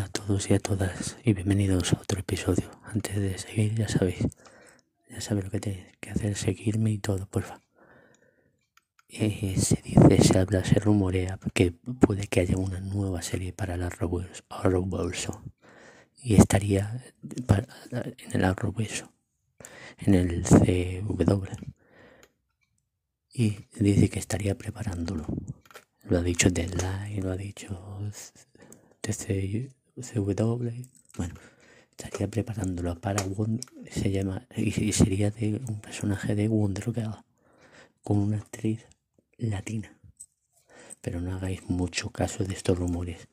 todos y a todas y bienvenidos a otro episodio. Antes de seguir, ya sabéis, ya sabéis lo que tenéis que hacer, seguirme y todo, porfa. Eh, se dice, se habla, se rumorea que puede que haya una nueva serie para el Arrowverso y estaría en el Arrowverso, en el CW. Y dice que estaría preparándolo. Lo ha dicho Deadline, lo ha dicho CW. Bueno, estaría preparándolo para Wonder, se llama y sería de un personaje de Wonder Girl con una actriz latina. Pero no hagáis mucho caso de estos rumores,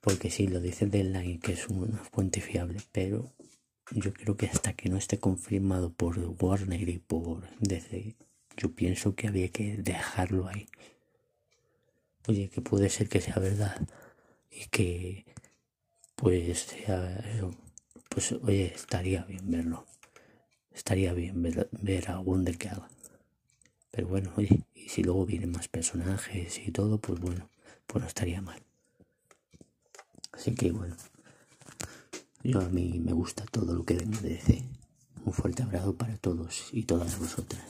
porque si lo dice Deadline que es una fuente fiable, pero yo creo que hasta que no esté confirmado por Warner y por DC, yo pienso que había que dejarlo ahí. Oye, que puede ser que sea verdad y que pues sea pues oye estaría bien verlo. Estaría bien ver, a Wonder que haga. Pero bueno oye y si luego vienen más personajes y todo pues bueno pues no estaría mal. Así que bueno yo a mí me gusta todo lo que venga de DC un fuerte abrazo para todos y todas vosotras